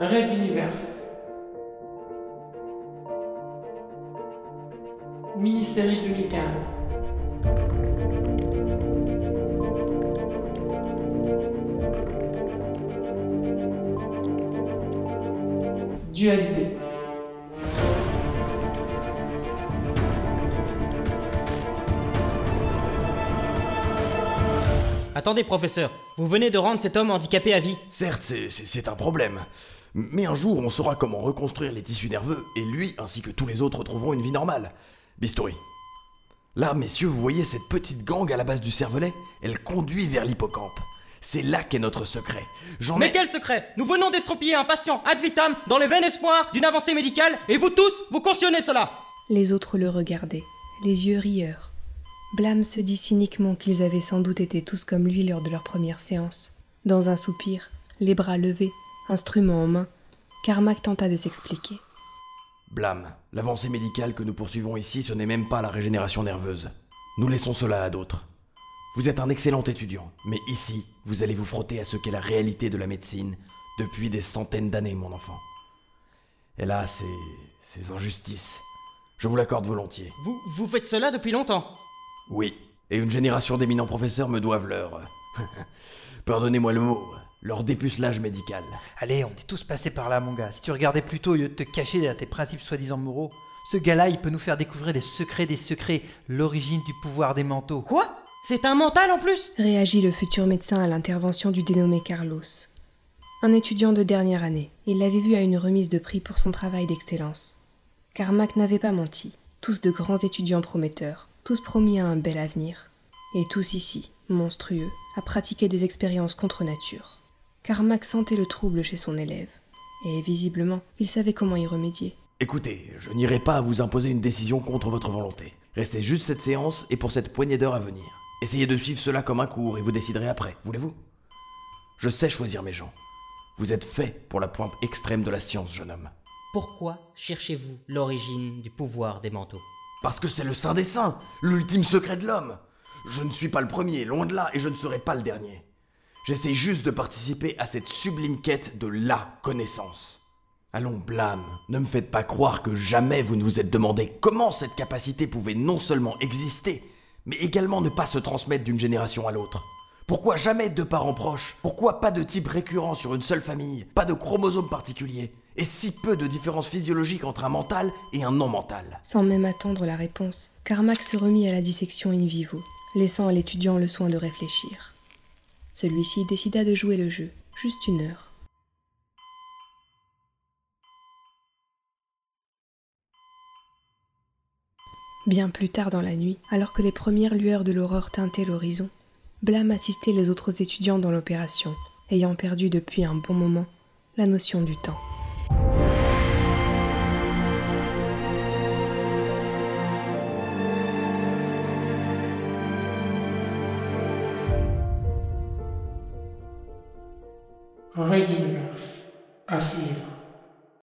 Rêve Universe. Mini-série 2015. Dualité. Attendez, professeur, vous venez de rendre cet homme handicapé à vie. Certes, c'est- un problème. Mais un jour, on saura comment reconstruire les tissus nerveux, et lui, ainsi que tous les autres, retrouveront une vie normale. Bistouri. Là, messieurs, vous voyez cette petite gangue à la base du cervelet? Elle conduit vers l'hippocampe. C'est là qu'est notre secret. J'en Mais ai... quel secret? Nous venons d'estropier un patient ad vitam dans le vain espoir d'une avancée médicale, et vous tous, vous cautionnez cela Les autres le regardaient, les yeux rieurs. Blâme se dit cyniquement qu'ils avaient sans doute été tous comme lui lors de leur première séance. Dans un soupir, les bras levés, instrument en main, Carmack tenta de s'expliquer. Blâme, l'avancée médicale que nous poursuivons ici, ce n'est même pas la régénération nerveuse. Nous laissons cela à d'autres. Vous êtes un excellent étudiant, mais ici, vous allez vous frotter à ce qu'est la réalité de la médecine depuis des centaines d'années, mon enfant. Et là, c'est. ces injustices. Je vous l'accorde volontiers. Vous, vous faites cela depuis longtemps. Oui, et une génération d'éminents professeurs me doivent leur. Pardonnez-moi le mot, leur dépucelage médical. Allez, on est tous passés par là, mon gars. Si tu regardais plutôt au lieu de te cacher derrière tes principes soi-disant moraux, ce gars-là, il peut nous faire découvrir des secrets des secrets, l'origine du pouvoir des manteaux. Quoi? C'est un mental en plus? Réagit le futur médecin à l'intervention du dénommé Carlos. Un étudiant de dernière année, il l'avait vu à une remise de prix pour son travail d'excellence. Carmack n'avait pas menti, tous de grands étudiants prometteurs, tous promis à un bel avenir. Et tous ici, monstrueux, à pratiquer des expériences contre nature. Carmack sentait le trouble chez son élève, et visiblement, il savait comment y remédier. Écoutez, je n'irai pas à vous imposer une décision contre votre volonté. Restez juste cette séance et pour cette poignée d'heures à venir. Essayez de suivre cela comme un cours et vous déciderez après, voulez-vous? Je sais choisir mes gens. Vous êtes fait pour la pointe extrême de la science, jeune homme. Pourquoi cherchez-vous l'origine du pouvoir des manteaux? Parce que c'est le saint des saints, l'ultime secret de l'homme. Je ne suis pas le premier, loin de là, et je ne serai pas le dernier. J'essaie juste de participer à cette sublime quête de la connaissance. Allons, blâme, ne me faites pas croire que jamais vous ne vous êtes demandé comment cette capacité pouvait non seulement exister, mais également ne pas se transmettre d'une génération à l'autre. Pourquoi jamais deux parents proches? Pourquoi pas de type récurrent sur une seule famille? Pas de chromosomes particuliers? Et si peu de différences physiologiques entre un mental et un non-mental? Sans même attendre la réponse, Carmack se remit à la dissection in vivo, laissant à l'étudiant le soin de réfléchir. Celui-ci décida de jouer le jeu, juste une heure. Bien plus tard dans la nuit, alors que les premières lueurs de l'aurore teintaient l'horizon, Blâme assistait les autres étudiants dans l'opération, ayant perdu depuis un bon moment la notion du temps. Rêve Universe. À suivre.